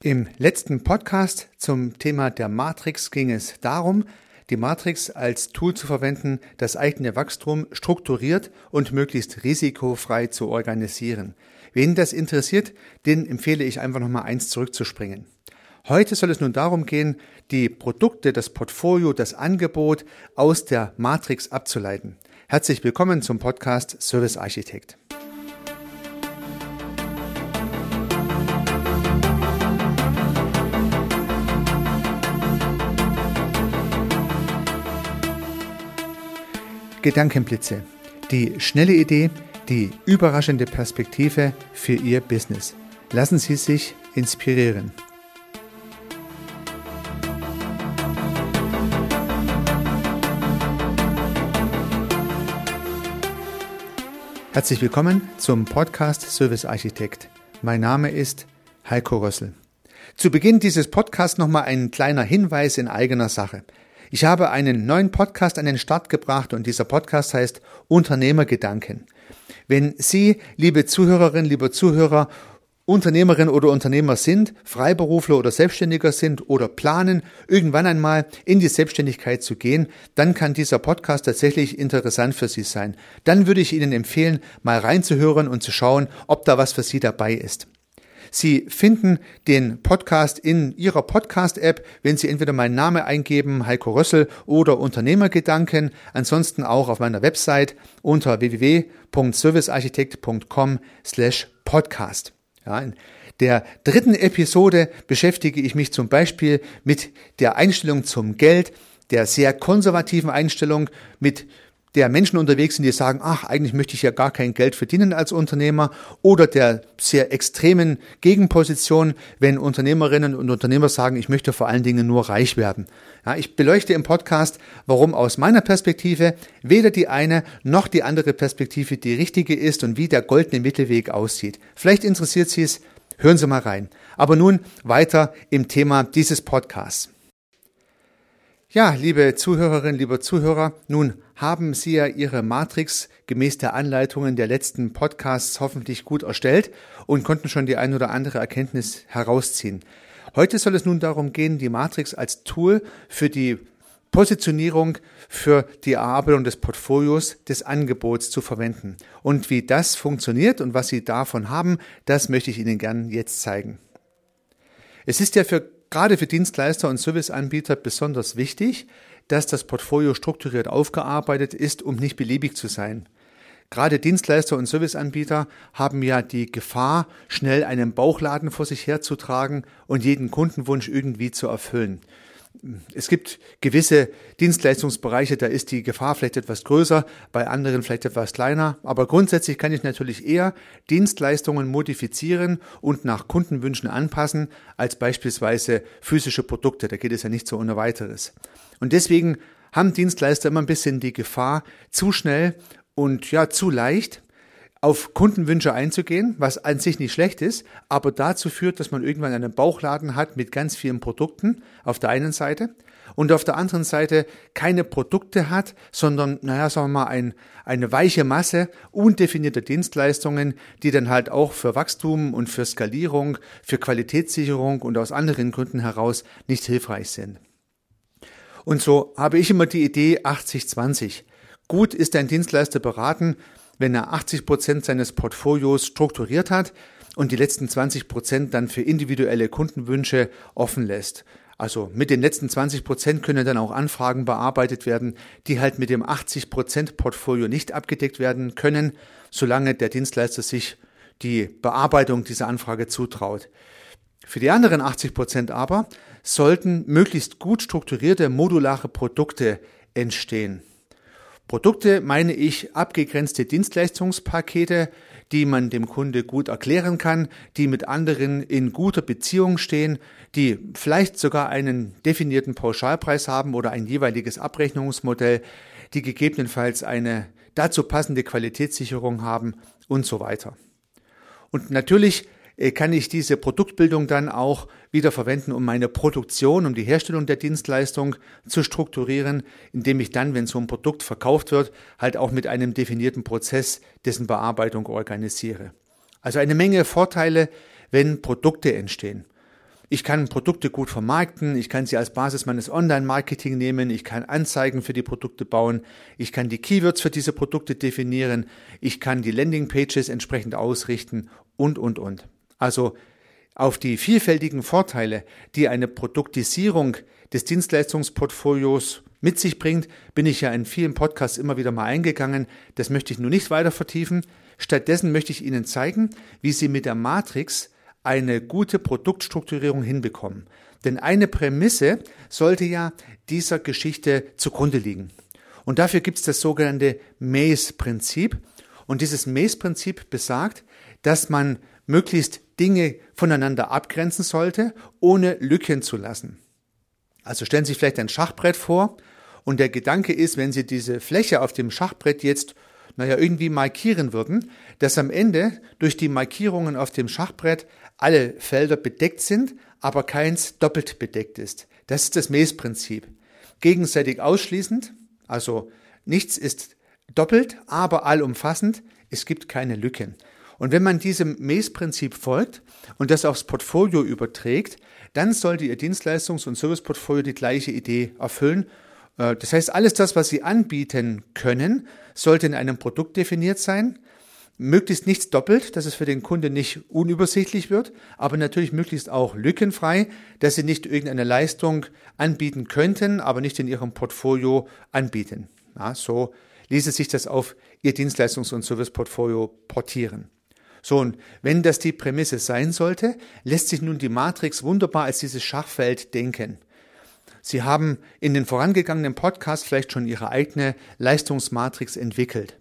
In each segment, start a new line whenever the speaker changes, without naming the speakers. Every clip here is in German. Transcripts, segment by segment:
Im letzten Podcast zum Thema der Matrix ging es darum, die Matrix als Tool zu verwenden, das eigene Wachstum strukturiert und möglichst risikofrei zu organisieren. Wen das interessiert, den empfehle ich einfach nochmal eins zurückzuspringen. Heute soll es nun darum gehen, die Produkte, das Portfolio, das Angebot aus der Matrix abzuleiten. Herzlich willkommen zum Podcast Service Architekt. Gedankenblitze. Die schnelle Idee, die überraschende Perspektive für Ihr Business. Lassen Sie sich inspirieren. Herzlich willkommen zum Podcast Service Architekt. Mein Name ist Heiko Rössel. Zu Beginn dieses Podcasts nochmal ein kleiner Hinweis in eigener Sache. Ich habe einen neuen Podcast an den Start gebracht und dieser Podcast heißt Unternehmergedanken. Wenn Sie, liebe Zuhörerinnen, liebe Zuhörer, Unternehmerin oder Unternehmer sind, Freiberufler oder Selbstständiger sind oder planen, irgendwann einmal in die Selbstständigkeit zu gehen, dann kann dieser Podcast tatsächlich interessant für Sie sein. Dann würde ich Ihnen empfehlen, mal reinzuhören und zu schauen, ob da was für Sie dabei ist. Sie finden den Podcast in Ihrer Podcast-App, wenn Sie entweder meinen Namen eingeben, Heiko Rössel oder Unternehmergedanken, ansonsten auch auf meiner Website unter www.servicearchitekt.com slash podcast. Ja, in der dritten Episode beschäftige ich mich zum Beispiel mit der Einstellung zum Geld, der sehr konservativen Einstellung, mit der Menschen unterwegs sind, die sagen, ach, eigentlich möchte ich ja gar kein Geld verdienen als Unternehmer oder der sehr extremen Gegenposition, wenn Unternehmerinnen und Unternehmer sagen, ich möchte vor allen Dingen nur reich werden. Ja, ich beleuchte im Podcast, warum aus meiner Perspektive weder die eine noch die andere Perspektive die richtige ist und wie der goldene Mittelweg aussieht. Vielleicht interessiert Sie es, hören Sie mal rein. Aber nun weiter im Thema dieses Podcasts. Ja, liebe Zuhörerinnen, lieber Zuhörer, nun haben Sie ja Ihre Matrix gemäß der Anleitungen der letzten Podcasts hoffentlich gut erstellt und konnten schon die ein oder andere Erkenntnis herausziehen. Heute soll es nun darum gehen, die Matrix als Tool für die Positionierung für die Erarbeitung des Portfolios des Angebots zu verwenden. Und wie das funktioniert und was Sie davon haben, das möchte ich Ihnen gern jetzt zeigen. Es ist ja für gerade für Dienstleister und Serviceanbieter besonders wichtig, dass das Portfolio strukturiert aufgearbeitet ist, um nicht beliebig zu sein. Gerade Dienstleister und Serviceanbieter haben ja die Gefahr, schnell einen Bauchladen vor sich herzutragen und jeden Kundenwunsch irgendwie zu erfüllen es gibt gewisse Dienstleistungsbereiche, da ist die Gefahr vielleicht etwas größer, bei anderen vielleicht etwas kleiner. Aber grundsätzlich kann ich natürlich eher Dienstleistungen modifizieren und nach Kundenwünschen anpassen, als beispielsweise physische Produkte. Da geht es ja nicht so ohne weiteres. Und deswegen haben Dienstleister immer ein bisschen die Gefahr, zu schnell und ja, zu leicht auf Kundenwünsche einzugehen, was an sich nicht schlecht ist, aber dazu führt, dass man irgendwann einen Bauchladen hat mit ganz vielen Produkten auf der einen Seite und auf der anderen Seite keine Produkte hat, sondern, naja, sagen wir mal, ein, eine weiche Masse undefinierter Dienstleistungen, die dann halt auch für Wachstum und für Skalierung, für Qualitätssicherung und aus anderen Gründen heraus nicht hilfreich sind. Und so habe ich immer die Idee 80-20. Gut ist ein Dienstleister beraten, wenn er 80 Prozent seines Portfolios strukturiert hat und die letzten 20 Prozent dann für individuelle Kundenwünsche offen lässt. Also mit den letzten 20 Prozent können dann auch Anfragen bearbeitet werden, die halt mit dem 80 Prozent Portfolio nicht abgedeckt werden können, solange der Dienstleister sich die Bearbeitung dieser Anfrage zutraut. Für die anderen 80 Prozent aber sollten möglichst gut strukturierte modulare Produkte entstehen. Produkte meine ich abgegrenzte Dienstleistungspakete, die man dem Kunde gut erklären kann, die mit anderen in guter Beziehung stehen, die vielleicht sogar einen definierten Pauschalpreis haben oder ein jeweiliges Abrechnungsmodell, die gegebenenfalls eine dazu passende Qualitätssicherung haben und so weiter. Und natürlich kann ich diese Produktbildung dann auch wieder verwenden, um meine Produktion, um die Herstellung der Dienstleistung zu strukturieren, indem ich dann, wenn so ein Produkt verkauft wird, halt auch mit einem definierten Prozess dessen Bearbeitung organisiere. Also eine Menge Vorteile, wenn Produkte entstehen. ich kann Produkte gut vermarkten, ich kann sie als Basis meines Online-Marketing nehmen, ich kann Anzeigen für die Produkte bauen, ich kann die Keywords für diese Produkte definieren, ich kann die Landing-Pages entsprechend ausrichten und, und, und. Also auf die vielfältigen Vorteile, die eine Produktisierung des Dienstleistungsportfolios mit sich bringt, bin ich ja in vielen Podcasts immer wieder mal eingegangen. Das möchte ich nur nicht weiter vertiefen. Stattdessen möchte ich Ihnen zeigen, wie Sie mit der Matrix eine gute Produktstrukturierung hinbekommen. Denn eine Prämisse sollte ja dieser Geschichte zugrunde liegen. Und dafür gibt es das sogenannte Maze-Prinzip. Und dieses Maze-Prinzip besagt, dass man möglichst Dinge voneinander abgrenzen sollte, ohne Lücken zu lassen. Also stellen Sie sich vielleicht ein Schachbrett vor und der Gedanke ist, wenn Sie diese Fläche auf dem Schachbrett jetzt naja, irgendwie markieren würden, dass am Ende durch die Markierungen auf dem Schachbrett alle Felder bedeckt sind, aber keins doppelt bedeckt ist. Das ist das Maze-Prinzip. Gegenseitig ausschließend, also nichts ist doppelt, aber allumfassend, es gibt keine Lücken. Und wenn man diesem Maze-Prinzip folgt und das aufs Portfolio überträgt, dann sollte Ihr Dienstleistungs- und Serviceportfolio die gleiche Idee erfüllen. Äh, das heißt, alles das, was Sie anbieten können, sollte in einem Produkt definiert sein. Möglichst nichts doppelt, dass es für den Kunde nicht unübersichtlich wird, aber natürlich möglichst auch lückenfrei, dass Sie nicht irgendeine Leistung anbieten könnten, aber nicht in Ihrem Portfolio anbieten. Ja, so ließe sich das auf Ihr Dienstleistungs- und Serviceportfolio portieren. So, und wenn das die Prämisse sein sollte, lässt sich nun die Matrix wunderbar als dieses Schachfeld denken. Sie haben in den vorangegangenen Podcasts vielleicht schon Ihre eigene Leistungsmatrix entwickelt.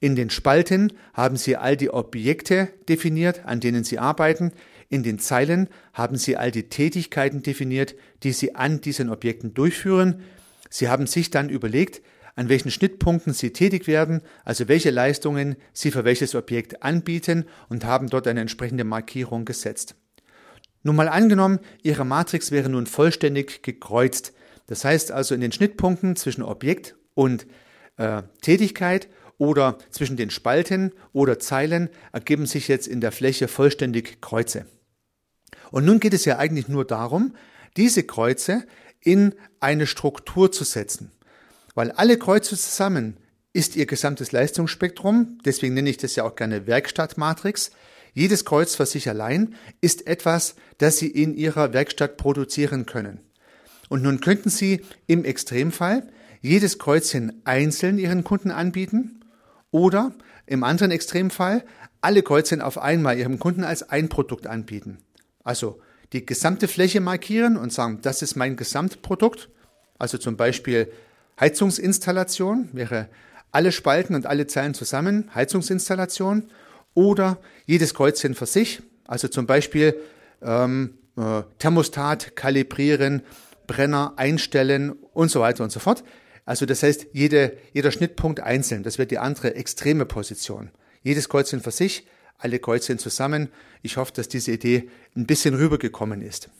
In den Spalten haben Sie all die Objekte definiert, an denen Sie arbeiten. In den Zeilen haben Sie all die Tätigkeiten definiert, die Sie an diesen Objekten durchführen. Sie haben sich dann überlegt, an welchen Schnittpunkten Sie tätig werden, also welche Leistungen Sie für welches Objekt anbieten und haben dort eine entsprechende Markierung gesetzt. Nun mal angenommen, Ihre Matrix wäre nun vollständig gekreuzt. Das heißt also in den Schnittpunkten zwischen Objekt und äh, Tätigkeit oder zwischen den Spalten oder Zeilen ergeben sich jetzt in der Fläche vollständig Kreuze. Und nun geht es ja eigentlich nur darum, diese Kreuze in eine Struktur zu setzen. Weil alle Kreuze zusammen ist ihr gesamtes Leistungsspektrum, deswegen nenne ich das ja auch gerne Werkstattmatrix. Jedes Kreuz für sich allein ist etwas, das Sie in Ihrer Werkstatt produzieren können. Und nun könnten Sie im Extremfall jedes Kreuzchen einzeln Ihren Kunden anbieten oder im anderen Extremfall alle Kreuzchen auf einmal Ihrem Kunden als ein Produkt anbieten. Also die gesamte Fläche markieren und sagen, das ist mein Gesamtprodukt. Also zum Beispiel Heizungsinstallation wäre alle Spalten und alle Zeilen zusammen, Heizungsinstallation oder jedes Kreuzchen für sich, also zum Beispiel ähm, äh, Thermostat kalibrieren, Brenner einstellen und so weiter und so fort. Also das heißt, jede, jeder Schnittpunkt einzeln, das wäre die andere extreme Position. Jedes Kreuzchen für sich, alle Kreuzchen zusammen. Ich hoffe, dass diese Idee ein bisschen rübergekommen ist.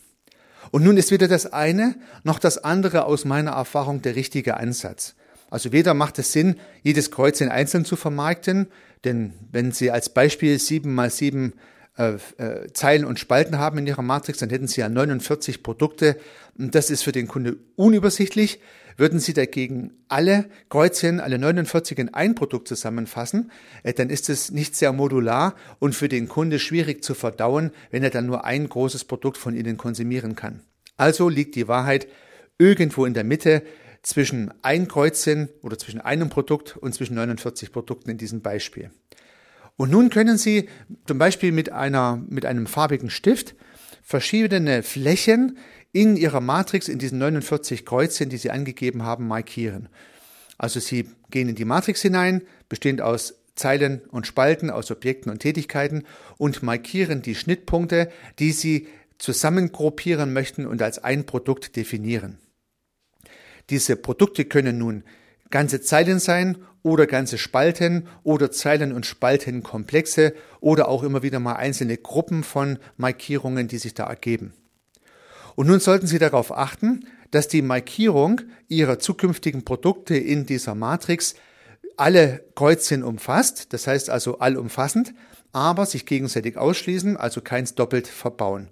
Und nun ist weder das eine noch das andere aus meiner Erfahrung der richtige Ansatz. Also weder macht es Sinn, jedes Kreuzchen einzeln zu vermarkten, denn wenn Sie als Beispiel sieben mal sieben äh, äh, Zeilen und Spalten haben in Ihrer Matrix, dann hätten Sie ja 49 Produkte. Und das ist für den Kunde unübersichtlich. Würden Sie dagegen alle Kreuzchen, alle 49 in ein Produkt zusammenfassen, äh, dann ist es nicht sehr modular und für den Kunde schwierig zu verdauen, wenn er dann nur ein großes Produkt von Ihnen konsumieren kann. Also liegt die Wahrheit irgendwo in der Mitte zwischen ein Kreuzchen oder zwischen einem Produkt und zwischen 49 Produkten in diesem Beispiel. Und nun können Sie zum Beispiel mit einer, mit einem farbigen Stift verschiedene Flächen in Ihrer Matrix in diesen 49 Kreuzchen, die Sie angegeben haben, markieren. Also Sie gehen in die Matrix hinein, bestehend aus Zeilen und Spalten, aus Objekten und Tätigkeiten und markieren die Schnittpunkte, die Sie zusammengruppieren möchten und als ein Produkt definieren. Diese Produkte können nun ganze Zeilen sein oder ganze Spalten oder Zeilen- und Spaltenkomplexe oder auch immer wieder mal einzelne Gruppen von Markierungen, die sich da ergeben. Und nun sollten Sie darauf achten, dass die Markierung Ihrer zukünftigen Produkte in dieser Matrix alle Kreuzchen umfasst, das heißt also allumfassend, aber sich gegenseitig ausschließen, also keins doppelt verbauen.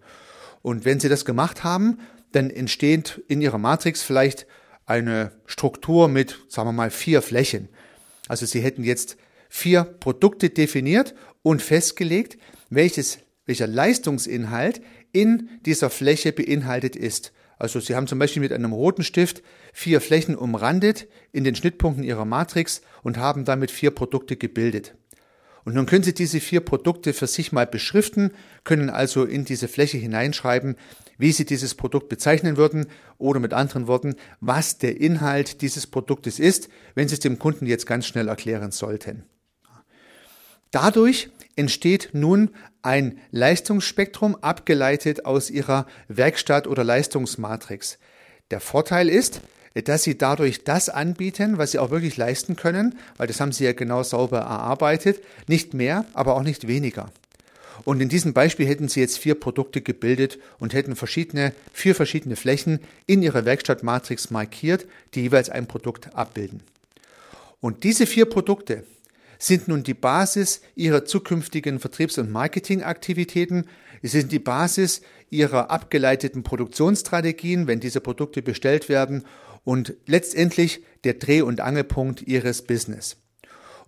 Und wenn Sie das gemacht haben, dann entsteht in Ihrer Matrix vielleicht eine Struktur mit, sagen wir mal, vier Flächen. Also Sie hätten jetzt vier Produkte definiert und festgelegt, welches, welcher Leistungsinhalt in dieser Fläche beinhaltet ist. Also Sie haben zum Beispiel mit einem roten Stift vier Flächen umrandet in den Schnittpunkten Ihrer Matrix und haben damit vier Produkte gebildet. Und nun können Sie diese vier Produkte für sich mal beschriften, können also in diese Fläche hineinschreiben, wie Sie dieses Produkt bezeichnen würden oder mit anderen Worten, was der Inhalt dieses Produktes ist, wenn Sie es dem Kunden jetzt ganz schnell erklären sollten. Dadurch entsteht nun ein Leistungsspektrum abgeleitet aus Ihrer Werkstatt- oder Leistungsmatrix. Der Vorteil ist, dass Sie dadurch das anbieten, was Sie auch wirklich leisten können, weil das haben Sie ja genau sauber erarbeitet, nicht mehr, aber auch nicht weniger. Und in diesem Beispiel hätten Sie jetzt vier Produkte gebildet und hätten verschiedene, vier verschiedene Flächen in Ihrer Werkstattmatrix markiert, die jeweils ein Produkt abbilden. Und diese vier Produkte sind nun die Basis Ihrer zukünftigen Vertriebs- und Marketingaktivitäten. Sie sind die Basis Ihrer abgeleiteten Produktionsstrategien, wenn diese Produkte bestellt werden und letztendlich der Dreh- und Angelpunkt Ihres Business.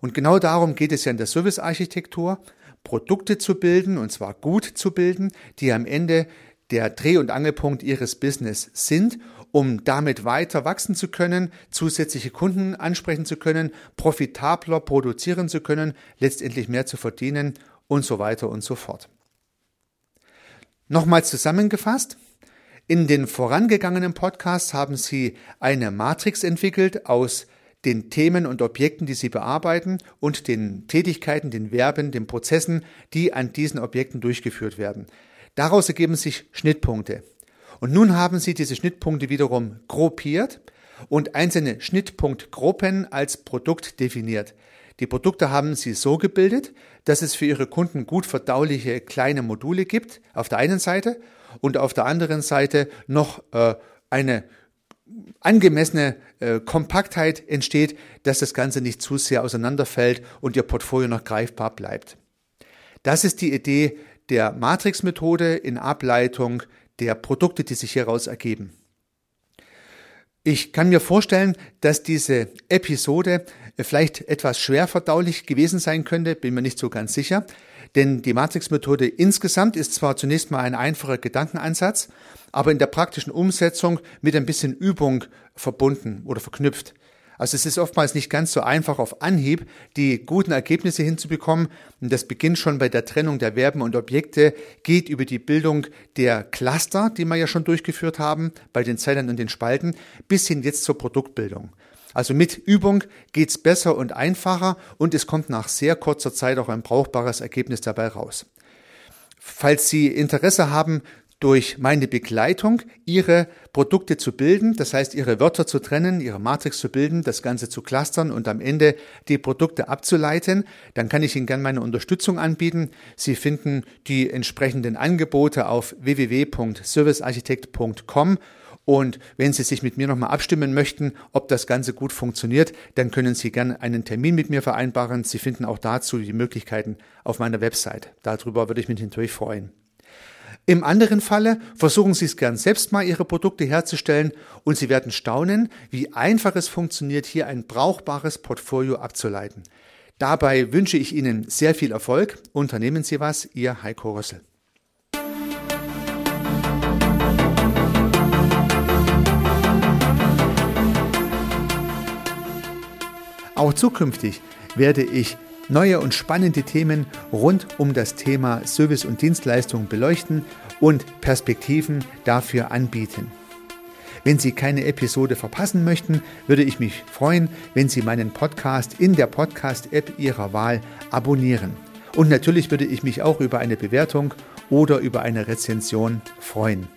Und genau darum geht es ja in der Servicearchitektur, Produkte zu bilden, und zwar gut zu bilden, die am Ende der Dreh- und Angelpunkt Ihres Business sind, um damit weiter wachsen zu können, zusätzliche Kunden ansprechen zu können, profitabler produzieren zu können, letztendlich mehr zu verdienen und so weiter und so fort. Nochmals zusammengefasst, in den vorangegangenen Podcasts haben Sie eine Matrix entwickelt aus den Themen und Objekten, die Sie bearbeiten und den Tätigkeiten, den Verben, den Prozessen, die an diesen Objekten durchgeführt werden. Daraus ergeben sich Schnittpunkte. Und nun haben Sie diese Schnittpunkte wiederum gruppiert und einzelne Schnittpunktgruppen als Produkt definiert. Die Produkte haben Sie so gebildet, dass es für Ihre Kunden gut verdauliche kleine Module gibt, auf der einen Seite, und auf der anderen Seite noch äh, eine angemessene äh, Kompaktheit entsteht, dass das Ganze nicht zu sehr auseinanderfällt und Ihr Portfolio noch greifbar bleibt. Das ist die Idee der Matrix-Methode in Ableitung der Produkte, die sich hieraus ergeben. Ich kann mir vorstellen, dass diese Episode vielleicht etwas schwer verdaulich gewesen sein könnte, bin mir nicht so ganz sicher. Denn die Matrix-Methode insgesamt ist zwar zunächst mal ein einfacher Gedankenansatz, aber in der praktischen Umsetzung mit ein bisschen Übung verbunden oder verknüpft. Also es ist oftmals nicht ganz so einfach auf Anhieb die guten Ergebnisse hinzubekommen. Und das beginnt schon bei der Trennung der Verben und Objekte, geht über die Bildung der Cluster, die wir ja schon durchgeführt haben, bei den Zellen und den Spalten, bis hin jetzt zur Produktbildung. Also mit Übung geht's besser und einfacher und es kommt nach sehr kurzer Zeit auch ein brauchbares Ergebnis dabei raus. Falls Sie Interesse haben, durch meine Begleitung Ihre Produkte zu bilden, das heißt Ihre Wörter zu trennen, Ihre Matrix zu bilden, das Ganze zu clustern und am Ende die Produkte abzuleiten, dann kann ich Ihnen gerne meine Unterstützung anbieten. Sie finden die entsprechenden Angebote auf www.servicearchitekt.com und wenn Sie sich mit mir nochmal abstimmen möchten, ob das Ganze gut funktioniert, dann können Sie gerne einen Termin mit mir vereinbaren. Sie finden auch dazu die Möglichkeiten auf meiner Website. Darüber würde ich mich natürlich freuen. Im anderen Falle versuchen Sie es gern selbst mal, Ihre Produkte herzustellen und Sie werden staunen, wie einfach es funktioniert, hier ein brauchbares Portfolio abzuleiten. Dabei wünsche ich Ihnen sehr viel Erfolg. Unternehmen Sie was, Ihr Heiko Rössel. Auch zukünftig werde ich neue und spannende Themen rund um das Thema Service und Dienstleistung beleuchten und Perspektiven dafür anbieten. Wenn Sie keine Episode verpassen möchten, würde ich mich freuen, wenn Sie meinen Podcast in der Podcast-App Ihrer Wahl abonnieren. Und natürlich würde ich mich auch über eine Bewertung oder über eine Rezension freuen.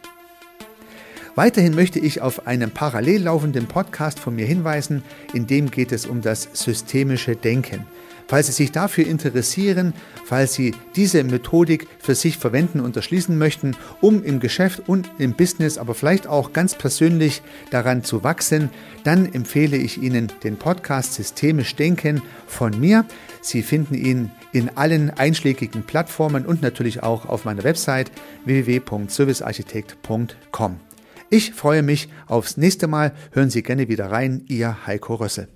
Weiterhin möchte ich auf einen parallel laufenden Podcast von mir hinweisen, in dem geht es um das systemische Denken. Falls Sie sich dafür interessieren, falls Sie diese Methodik für sich verwenden und erschließen möchten, um im Geschäft und im Business, aber vielleicht auch ganz persönlich daran zu wachsen, dann empfehle ich Ihnen den Podcast Systemisch Denken von mir. Sie finden ihn in allen einschlägigen Plattformen und natürlich auch auf meiner Website www.servicearchitekt.com. Ich freue mich aufs nächste Mal. Hören Sie gerne wieder rein. Ihr Heiko Rössel.